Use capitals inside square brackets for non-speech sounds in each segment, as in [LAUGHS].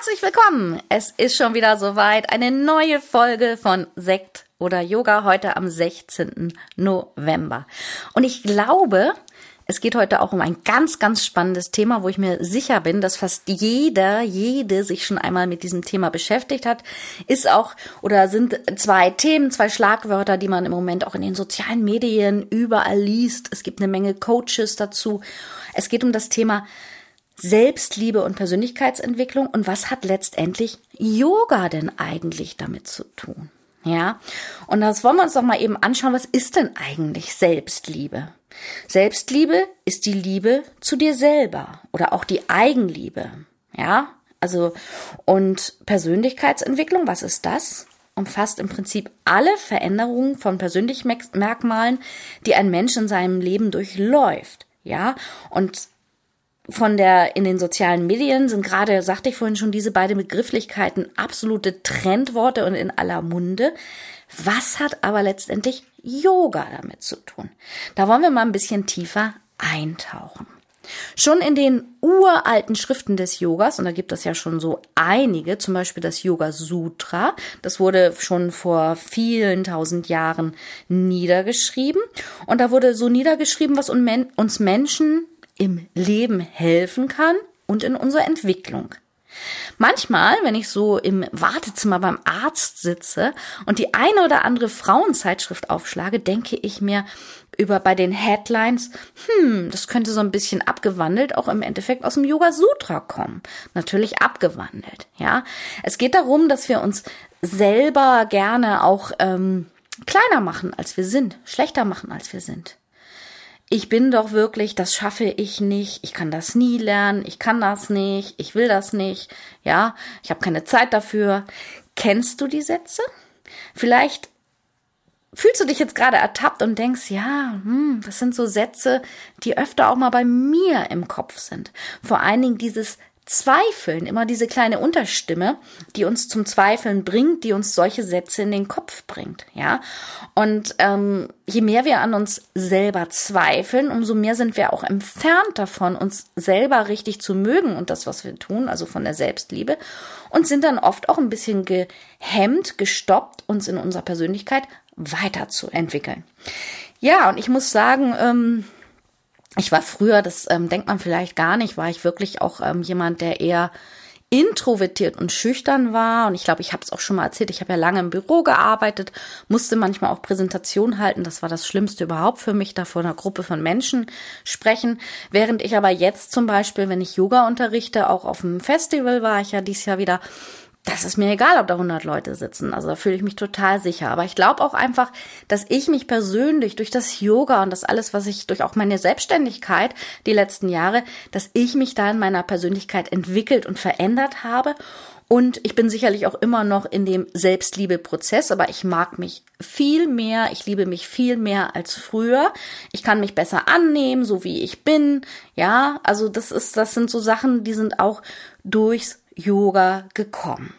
Herzlich willkommen! Es ist schon wieder soweit. Eine neue Folge von Sekt oder Yoga heute am 16. November. Und ich glaube, es geht heute auch um ein ganz, ganz spannendes Thema, wo ich mir sicher bin, dass fast jeder, jede sich schon einmal mit diesem Thema beschäftigt hat. Ist auch oder sind zwei Themen, zwei Schlagwörter, die man im Moment auch in den sozialen Medien überall liest. Es gibt eine Menge Coaches dazu. Es geht um das Thema Selbstliebe und Persönlichkeitsentwicklung und was hat letztendlich Yoga denn eigentlich damit zu tun? Ja, und das wollen wir uns doch mal eben anschauen. Was ist denn eigentlich Selbstliebe? Selbstliebe ist die Liebe zu dir selber oder auch die Eigenliebe. Ja, also, und Persönlichkeitsentwicklung, was ist das? Umfasst im Prinzip alle Veränderungen von Persönlichkeitsmerkmalen, die ein Mensch in seinem Leben durchläuft. Ja, und von der in den sozialen Medien sind gerade, sagte ich vorhin schon, diese beiden Begrifflichkeiten absolute Trendworte und in aller Munde. Was hat aber letztendlich Yoga damit zu tun? Da wollen wir mal ein bisschen tiefer eintauchen. Schon in den uralten Schriften des Yogas, und da gibt es ja schon so einige, zum Beispiel das Yoga Sutra, das wurde schon vor vielen tausend Jahren niedergeschrieben. Und da wurde so niedergeschrieben, was uns Menschen im Leben helfen kann und in unserer Entwicklung. Manchmal, wenn ich so im Wartezimmer beim Arzt sitze und die eine oder andere Frauenzeitschrift aufschlage, denke ich mir über bei den Headlines, hm, das könnte so ein bisschen abgewandelt auch im Endeffekt aus dem Yoga Sutra kommen. Natürlich abgewandelt, ja. Es geht darum, dass wir uns selber gerne auch ähm, kleiner machen, als wir sind, schlechter machen, als wir sind ich bin doch wirklich, das schaffe ich nicht, ich kann das nie lernen, ich kann das nicht, ich will das nicht, ja, ich habe keine Zeit dafür. Kennst du die Sätze? Vielleicht fühlst du dich jetzt gerade ertappt und denkst, ja, hm, das sind so Sätze, die öfter auch mal bei mir im Kopf sind. Vor allen Dingen dieses Zweifeln, immer diese kleine Unterstimme, die uns zum Zweifeln bringt, die uns solche Sätze in den Kopf bringt, ja. Und ähm, je mehr wir an uns selber zweifeln, umso mehr sind wir auch entfernt davon, uns selber richtig zu mögen und das, was wir tun, also von der Selbstliebe, und sind dann oft auch ein bisschen gehemmt, gestoppt, uns in unserer Persönlichkeit weiterzuentwickeln. Ja, und ich muss sagen, ähm, ich war früher, das ähm, denkt man vielleicht gar nicht, war ich wirklich auch ähm, jemand, der eher introvertiert und schüchtern war. Und ich glaube, ich habe es auch schon mal erzählt, ich habe ja lange im Büro gearbeitet, musste manchmal auch Präsentation halten. Das war das Schlimmste überhaupt für mich, da vor einer Gruppe von Menschen sprechen. Während ich aber jetzt zum Beispiel, wenn ich Yoga unterrichte, auch auf dem Festival war ich ja dieses Jahr wieder, das ist mir egal, ob da 100 Leute sitzen. Also da fühle ich mich total sicher. Aber ich glaube auch einfach, dass ich mich persönlich durch das Yoga und das alles, was ich durch auch meine Selbstständigkeit die letzten Jahre, dass ich mich da in meiner Persönlichkeit entwickelt und verändert habe. Und ich bin sicherlich auch immer noch in dem Selbstliebeprozess, aber ich mag mich viel mehr, ich liebe mich viel mehr als früher. Ich kann mich besser annehmen, so wie ich bin. Ja, also das ist, das sind so Sachen, die sind auch durchs Yoga gekommen.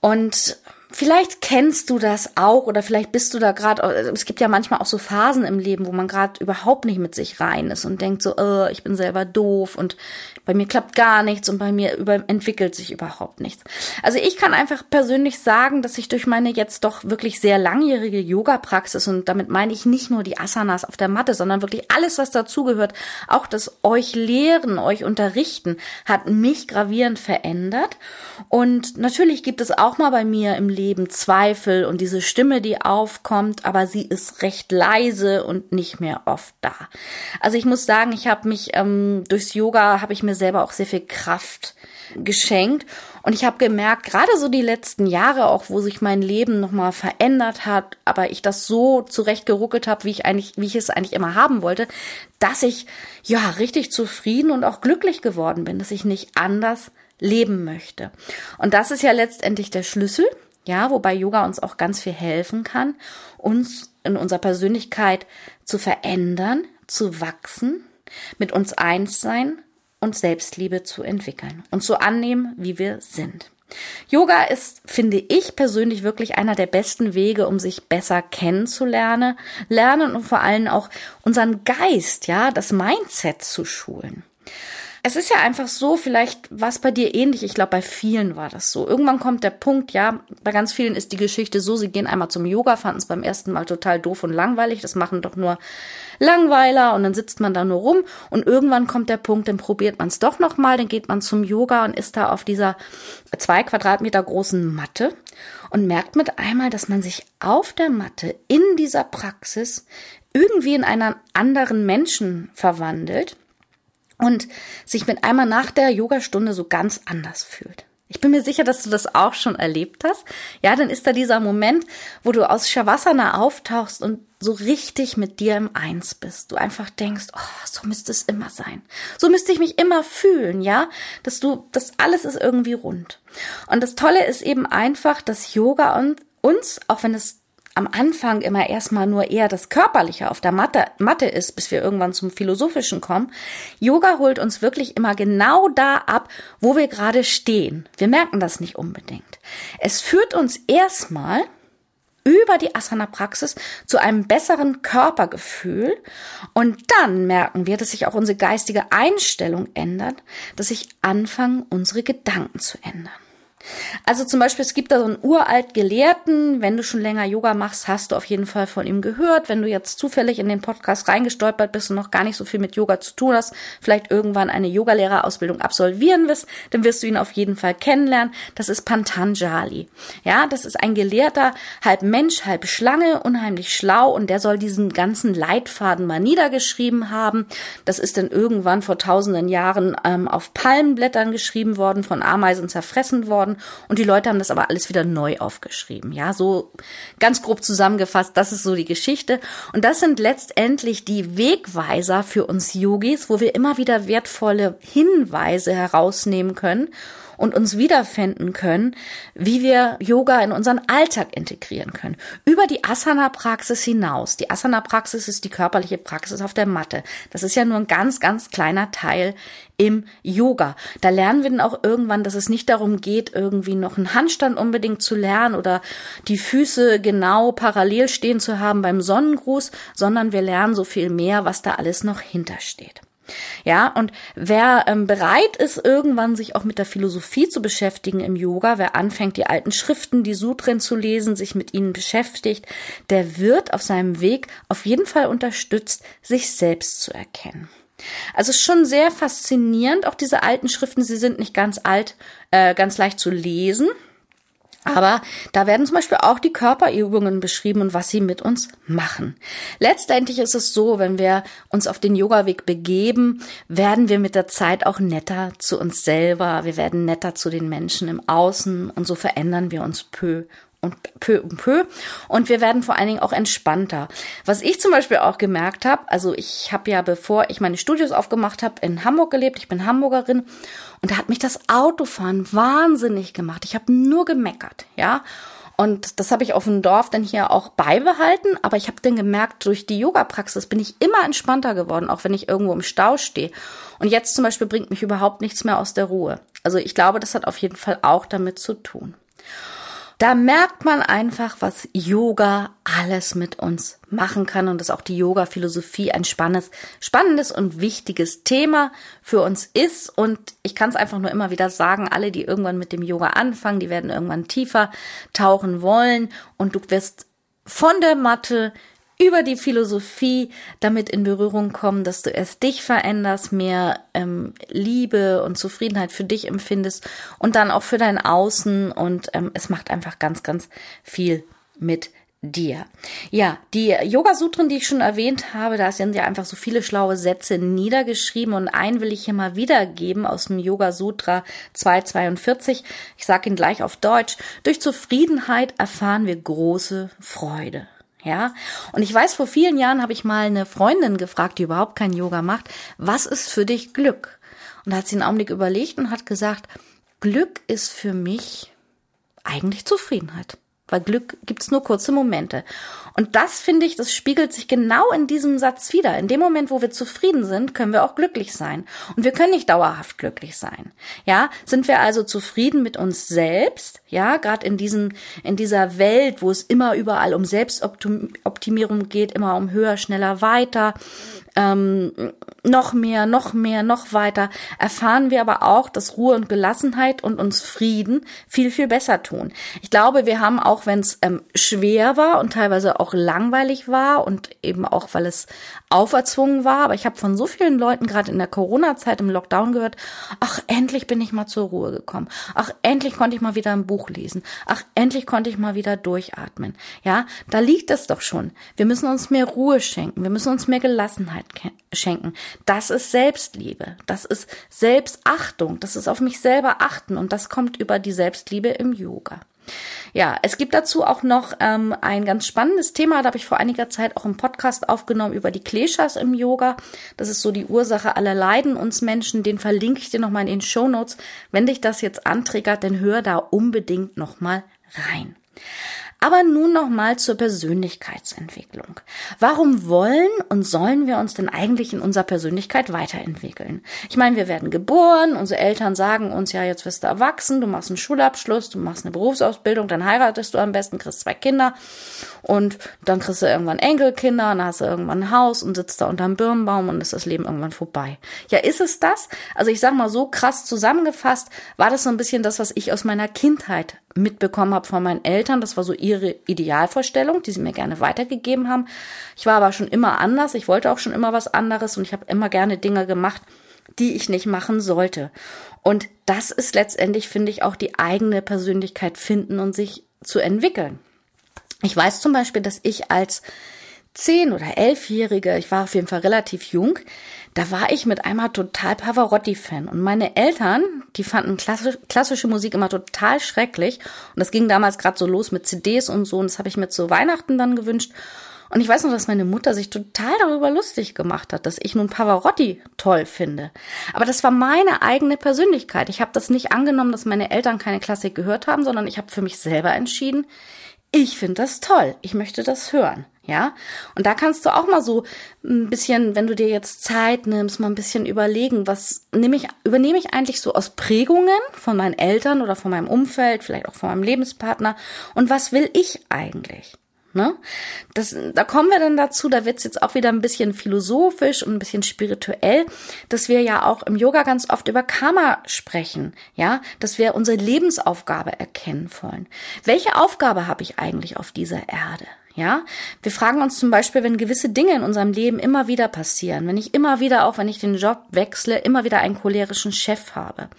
Und vielleicht kennst du das auch oder vielleicht bist du da gerade, es gibt ja manchmal auch so Phasen im Leben, wo man gerade überhaupt nicht mit sich rein ist und denkt so, äh, ich bin selber doof und bei mir klappt gar nichts und bei mir über, entwickelt sich überhaupt nichts. Also ich kann einfach persönlich sagen, dass ich durch meine jetzt doch wirklich sehr langjährige Yoga-Praxis und damit meine ich nicht nur die Asanas auf der Matte, sondern wirklich alles, was dazugehört, auch das euch lehren, euch unterrichten, hat mich gravierend verändert. Und natürlich gibt es auch mal bei mir im Leben Zweifel und diese Stimme, die aufkommt, aber sie ist recht leise und nicht mehr oft da. Also ich muss sagen, ich habe mich ähm, durchs Yoga habe ich mir selber auch sehr viel Kraft geschenkt. Und ich habe gemerkt, gerade so die letzten Jahre, auch wo sich mein Leben nochmal verändert hat, aber ich das so zurechtgeruckelt habe, wie ich eigentlich, wie ich es eigentlich immer haben wollte, dass ich ja richtig zufrieden und auch glücklich geworden bin, dass ich nicht anders leben möchte. Und das ist ja letztendlich der Schlüssel Ja, wobei Yoga uns auch ganz viel helfen kann, uns in unserer Persönlichkeit zu verändern, zu wachsen, mit uns eins sein und Selbstliebe zu entwickeln und zu annehmen, wie wir sind. Yoga ist, finde ich persönlich, wirklich einer der besten Wege, um sich besser kennenzulernen, lernen und vor allem auch unseren Geist, ja, das Mindset zu schulen es ist ja einfach so, vielleicht war es bei dir ähnlich. Ich glaube, bei vielen war das so. Irgendwann kommt der Punkt, ja, bei ganz vielen ist die Geschichte so, sie gehen einmal zum Yoga, fanden es beim ersten Mal total doof und langweilig. Das machen doch nur Langweiler und dann sitzt man da nur rum und irgendwann kommt der Punkt, dann probiert man es doch nochmal, dann geht man zum Yoga und ist da auf dieser zwei Quadratmeter großen Matte und merkt mit einmal, dass man sich auf der Matte in dieser Praxis irgendwie in einen anderen Menschen verwandelt und sich mit einmal nach der Yogastunde so ganz anders fühlt. Ich bin mir sicher, dass du das auch schon erlebt hast. Ja, dann ist da dieser Moment, wo du aus Shavasana auftauchst und so richtig mit dir im Eins bist. Du einfach denkst, oh, so müsste es immer sein. So müsste ich mich immer fühlen, ja? Dass du, das alles ist irgendwie rund. Und das Tolle ist eben einfach, dass Yoga uns, auch wenn es am Anfang immer erstmal nur eher das Körperliche auf der Matte, Matte ist, bis wir irgendwann zum Philosophischen kommen. Yoga holt uns wirklich immer genau da ab, wo wir gerade stehen. Wir merken das nicht unbedingt. Es führt uns erstmal über die Asana-Praxis zu einem besseren Körpergefühl und dann merken wir, dass sich auch unsere geistige Einstellung ändert, dass sich anfangen, unsere Gedanken zu ändern. Also zum Beispiel, es gibt da so einen uralt Gelehrten, wenn du schon länger Yoga machst, hast du auf jeden Fall von ihm gehört. Wenn du jetzt zufällig in den Podcast reingestolpert bist und noch gar nicht so viel mit Yoga zu tun hast, vielleicht irgendwann eine Yogalehrerausbildung absolvieren wirst, dann wirst du ihn auf jeden Fall kennenlernen. Das ist Pantanjali. Ja, das ist ein Gelehrter, halb Mensch, halb Schlange, unheimlich schlau und der soll diesen ganzen Leitfaden mal niedergeschrieben haben. Das ist dann irgendwann vor tausenden Jahren ähm, auf Palmenblättern geschrieben worden, von Ameisen zerfressen worden und die Leute haben das aber alles wieder neu aufgeschrieben. Ja, so ganz grob zusammengefasst, das ist so die Geschichte. Und das sind letztendlich die Wegweiser für uns Yogis, wo wir immer wieder wertvolle Hinweise herausnehmen können und uns wiederfinden können, wie wir Yoga in unseren Alltag integrieren können. Über die Asana-Praxis hinaus. Die Asana-Praxis ist die körperliche Praxis auf der Matte. Das ist ja nur ein ganz, ganz kleiner Teil im Yoga. Da lernen wir dann auch irgendwann, dass es nicht darum geht, irgendwie noch einen Handstand unbedingt zu lernen oder die Füße genau parallel stehen zu haben beim Sonnengruß, sondern wir lernen so viel mehr, was da alles noch hintersteht. Ja, und wer ähm, bereit ist, irgendwann sich auch mit der Philosophie zu beschäftigen im Yoga, wer anfängt, die alten Schriften, die Sutren zu lesen, sich mit ihnen beschäftigt, der wird auf seinem Weg auf jeden Fall unterstützt, sich selbst zu erkennen. Also schon sehr faszinierend, auch diese alten Schriften, sie sind nicht ganz alt, äh, ganz leicht zu lesen. Aber da werden zum Beispiel auch die Körperübungen beschrieben und was sie mit uns machen. Letztendlich ist es so, wenn wir uns auf den Yoga-Weg begeben, werden wir mit der Zeit auch netter zu uns selber. Wir werden netter zu den Menschen im Außen und so verändern wir uns peu und peu und peu. Und wir werden vor allen Dingen auch entspannter. Was ich zum Beispiel auch gemerkt habe, also ich habe ja, bevor ich meine Studios aufgemacht habe, in Hamburg gelebt. Ich bin Hamburgerin. Und da hat mich das Autofahren wahnsinnig gemacht. Ich habe nur gemeckert, ja. Und das habe ich auf dem Dorf dann hier auch beibehalten. Aber ich habe dann gemerkt, durch die Yoga-Praxis bin ich immer entspannter geworden, auch wenn ich irgendwo im Stau stehe. Und jetzt zum Beispiel bringt mich überhaupt nichts mehr aus der Ruhe. Also ich glaube, das hat auf jeden Fall auch damit zu tun. Da merkt man einfach, was Yoga alles mit uns machen kann und dass auch die Yoga-Philosophie ein spannendes, spannendes und wichtiges Thema für uns ist. Und ich kann es einfach nur immer wieder sagen, alle, die irgendwann mit dem Yoga anfangen, die werden irgendwann tiefer tauchen wollen und du wirst von der Matte über die Philosophie damit in Berührung kommen, dass du erst dich veränderst, mehr ähm, Liebe und Zufriedenheit für dich empfindest und dann auch für dein Außen und ähm, es macht einfach ganz, ganz viel mit dir. Ja, die Yoga-Sutren, die ich schon erwähnt habe, da sind ja einfach so viele schlaue Sätze niedergeschrieben und einen will ich hier mal wiedergeben aus dem Yoga-Sutra 242. Ich sage ihn gleich auf Deutsch. Durch Zufriedenheit erfahren wir große Freude. Ja, und ich weiß, vor vielen Jahren habe ich mal eine Freundin gefragt, die überhaupt kein Yoga macht, was ist für dich Glück? Und da hat sie einen Augenblick überlegt und hat gesagt, Glück ist für mich eigentlich Zufriedenheit. Weil Glück gibt's nur kurze Momente. Und das finde ich, das spiegelt sich genau in diesem Satz wieder. In dem Moment, wo wir zufrieden sind, können wir auch glücklich sein. Und wir können nicht dauerhaft glücklich sein. Ja, sind wir also zufrieden mit uns selbst? Ja, gerade in diesen, in dieser Welt, wo es immer überall um Selbstoptimierung geht, immer um höher, schneller, weiter, ähm, noch mehr, noch mehr, noch weiter, erfahren wir aber auch, dass Ruhe und Gelassenheit und uns Frieden viel, viel besser tun. Ich glaube, wir haben auch, wenn es ähm, schwer war und teilweise auch langweilig war und eben auch, weil es auferzwungen war, aber ich habe von so vielen Leuten gerade in der Corona-Zeit im Lockdown gehört, ach, endlich bin ich mal zur Ruhe gekommen. Ach, endlich konnte ich mal wieder ein Buch lesen. Ach, endlich konnte ich mal wieder durchatmen. Ja, da liegt es doch schon. Wir müssen uns mehr Ruhe schenken. Wir müssen uns mehr Gelassenheit schenken. Das ist Selbstliebe. Das ist Selbstachtung. Das ist auf mich selber achten. Und das kommt über die Selbstliebe im Yoga. Ja, es gibt dazu auch noch ähm, ein ganz spannendes Thema, da habe ich vor einiger Zeit auch einen Podcast aufgenommen über die Kleshas im Yoga. Das ist so die Ursache aller Leiden uns Menschen. Den verlinke ich dir nochmal in den Show Notes. Wenn dich das jetzt antriggert, dann hör da unbedingt nochmal rein. Aber nun nochmal zur Persönlichkeitsentwicklung. Warum wollen und sollen wir uns denn eigentlich in unserer Persönlichkeit weiterentwickeln? Ich meine, wir werden geboren, unsere Eltern sagen uns ja, jetzt wirst du erwachsen, du machst einen Schulabschluss, du machst eine Berufsausbildung, dann heiratest du am besten, kriegst zwei Kinder und dann kriegst du irgendwann Enkelkinder, dann hast du irgendwann ein Haus und sitzt da unterm Birnbaum und ist das Leben irgendwann vorbei. Ja, ist es das? Also ich sag mal so krass zusammengefasst, war das so ein bisschen das, was ich aus meiner Kindheit mitbekommen habe von meinen Eltern. Das war so ihre Idealvorstellung, die sie mir gerne weitergegeben haben. Ich war aber schon immer anders. Ich wollte auch schon immer was anderes und ich habe immer gerne Dinge gemacht, die ich nicht machen sollte. Und das ist letztendlich, finde ich, auch die eigene Persönlichkeit finden und sich zu entwickeln. Ich weiß zum Beispiel, dass ich als zehn oder elfjährige, ich war auf jeden Fall relativ jung, da war ich mit einmal total Pavarotti-Fan. Und meine Eltern, die fanden klassisch, klassische Musik immer total schrecklich. Und das ging damals gerade so los mit CDs und so. Und das habe ich mir zu Weihnachten dann gewünscht. Und ich weiß noch, dass meine Mutter sich total darüber lustig gemacht hat, dass ich nun Pavarotti toll finde. Aber das war meine eigene Persönlichkeit. Ich habe das nicht angenommen, dass meine Eltern keine Klassik gehört haben, sondern ich habe für mich selber entschieden, ich finde das toll. Ich möchte das hören. Ja, und da kannst du auch mal so ein bisschen, wenn du dir jetzt Zeit nimmst, mal ein bisschen überlegen, was nehme ich, übernehme ich eigentlich so aus Prägungen von meinen Eltern oder von meinem Umfeld, vielleicht auch von meinem Lebenspartner und was will ich eigentlich? Ne? Das, da kommen wir dann dazu, da wird's jetzt auch wieder ein bisschen philosophisch und ein bisschen spirituell, dass wir ja auch im Yoga ganz oft über Karma sprechen, ja, dass wir unsere Lebensaufgabe erkennen wollen. Welche Aufgabe habe ich eigentlich auf dieser Erde? Ja, wir fragen uns zum Beispiel, wenn gewisse Dinge in unserem Leben immer wieder passieren, wenn ich immer wieder, auch wenn ich den Job wechsle, immer wieder einen cholerischen Chef habe.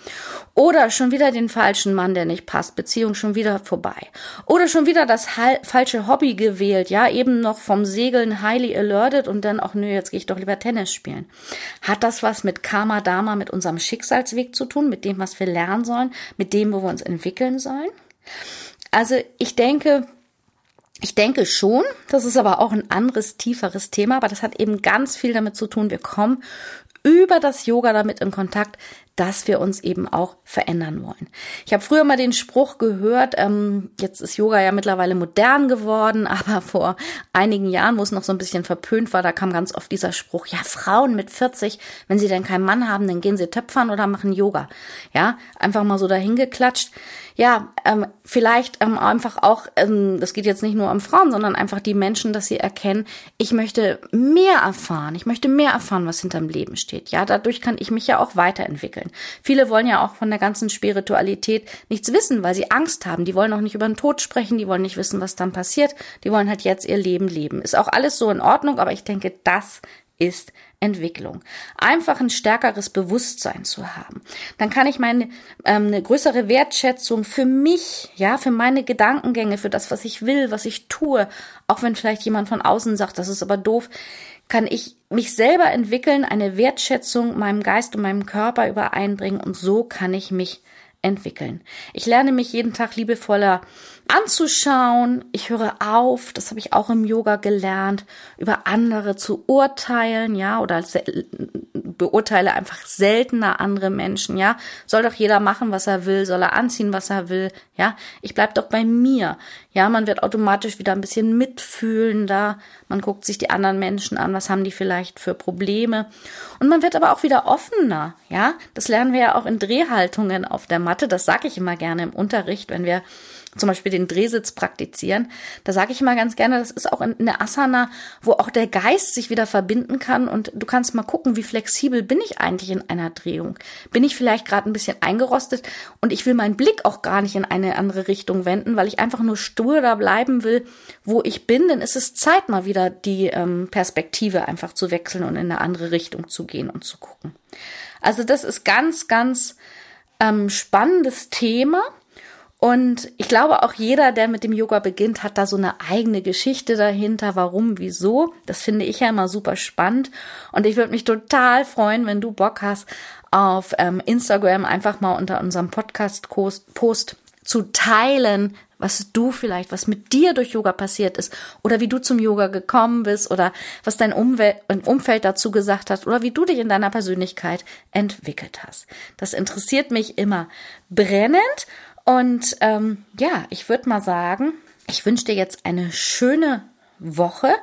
Oder schon wieder den falschen Mann, der nicht passt, Beziehung schon wieder vorbei. Oder schon wieder das falsche Hobby gewählt, ja, eben noch vom Segeln highly alerted und dann auch, nö, jetzt gehe ich doch lieber Tennis spielen. Hat das was mit Karma Dharma, mit unserem Schicksalsweg zu tun, mit dem, was wir lernen sollen, mit dem, wo wir uns entwickeln sollen? Also ich denke, ich denke schon, das ist aber auch ein anderes, tieferes Thema, aber das hat eben ganz viel damit zu tun. Wir kommen über das Yoga damit in Kontakt, dass wir uns eben auch verändern wollen. Ich habe früher mal den Spruch gehört, ähm, jetzt ist Yoga ja mittlerweile modern geworden, [LAUGHS] aber vor einigen Jahren, wo es noch so ein bisschen verpönt war, da kam ganz oft dieser Spruch, ja, Frauen mit 40, wenn sie denn keinen Mann haben, dann gehen sie töpfern oder machen Yoga. Ja, einfach mal so dahingeklatscht. Ja, ähm, vielleicht ähm, einfach auch, ähm, das geht jetzt nicht nur um Frauen, sondern einfach die Menschen, dass sie erkennen, ich möchte mehr erfahren, ich möchte mehr erfahren, was hinterm Leben steht. Ja, dadurch kann ich mich ja auch weiterentwickeln wollen. Viele wollen ja auch von der ganzen Spiritualität nichts wissen, weil sie Angst haben. Die wollen auch nicht über den Tod sprechen, die wollen nicht wissen, was dann passiert. Die wollen halt jetzt ihr Leben leben. Ist auch alles so in Ordnung, aber ich denke, das ist Entwicklung. Einfach ein stärkeres Bewusstsein zu haben. Dann kann ich meine ähm, eine größere Wertschätzung für mich, ja, für meine Gedankengänge, für das, was ich will, was ich tue, auch wenn vielleicht jemand von außen sagt, das ist aber doof, kann ich mich selber entwickeln, eine Wertschätzung meinem Geist und meinem Körper übereinbringen und so kann ich mich entwickeln. Ich lerne mich jeden Tag liebevoller anzuschauen. Ich höre auf, das habe ich auch im Yoga gelernt, über andere zu urteilen, ja, oder beurteile einfach seltener andere Menschen, ja. Soll doch jeder machen, was er will, soll er anziehen, was er will, ja. Ich bleib doch bei mir. Ja, man wird automatisch wieder ein bisschen mitfühlender. Man guckt sich die anderen Menschen an, was haben die vielleicht für Probleme. Und man wird aber auch wieder offener, ja. Das lernen wir ja auch in Drehhaltungen auf der Matte. Das sage ich immer gerne im Unterricht, wenn wir zum Beispiel den Drehsitz praktizieren, da sage ich immer ganz gerne, das ist auch in der Asana, wo auch der Geist sich wieder verbinden kann. Und du kannst mal gucken, wie flexibel bin ich eigentlich in einer Drehung. Bin ich vielleicht gerade ein bisschen eingerostet? Und ich will meinen Blick auch gar nicht in eine andere Richtung wenden, weil ich einfach nur stur da bleiben will, wo ich bin, dann ist es Zeit mal wieder die ähm, Perspektive einfach zu wechseln und in eine andere Richtung zu gehen und zu gucken. Also das ist ganz, ganz ähm, spannendes Thema und ich glaube, auch jeder, der mit dem Yoga beginnt, hat da so eine eigene Geschichte dahinter, warum, wieso. Das finde ich ja immer super spannend. Und ich würde mich total freuen, wenn du Bock hast, auf ähm, Instagram einfach mal unter unserem Podcast-Post zu teilen, was du vielleicht, was mit dir durch Yoga passiert ist oder wie du zum Yoga gekommen bist oder was dein Umwelt, Umfeld dazu gesagt hat oder wie du dich in deiner Persönlichkeit entwickelt hast. Das interessiert mich immer brennend und ähm, ja, ich würde mal sagen, ich wünsche dir jetzt eine schöne Woche.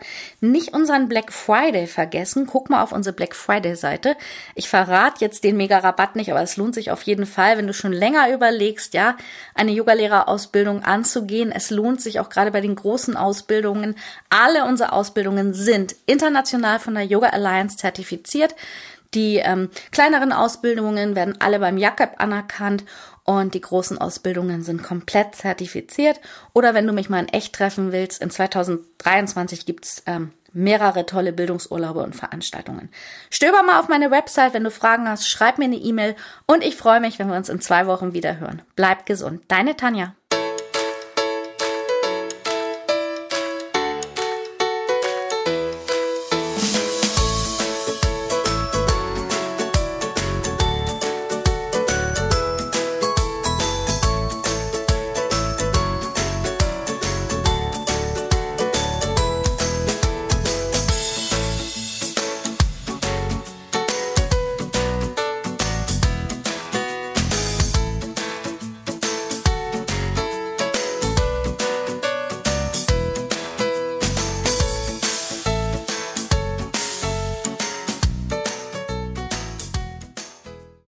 Nicht unseren Black Friday vergessen. Guck mal auf unsere Black Friday Seite. Ich verrate jetzt den mega Rabatt nicht, aber es lohnt sich auf jeden Fall, wenn du schon länger überlegst, ja, eine Yogalehrerausbildung anzugehen. Es lohnt sich auch gerade bei den großen Ausbildungen. Alle unsere Ausbildungen sind international von der Yoga Alliance zertifiziert. Die ähm, kleineren Ausbildungen werden alle beim Jakob anerkannt und die großen Ausbildungen sind komplett zertifiziert. Oder wenn du mich mal in echt treffen willst, in 2023 gibt's ähm, mehrere tolle Bildungsurlaube und Veranstaltungen. Stöber mal auf meine Website, wenn du Fragen hast, schreib mir eine E-Mail und ich freue mich, wenn wir uns in zwei Wochen wieder hören. Bleib gesund. Deine Tanja.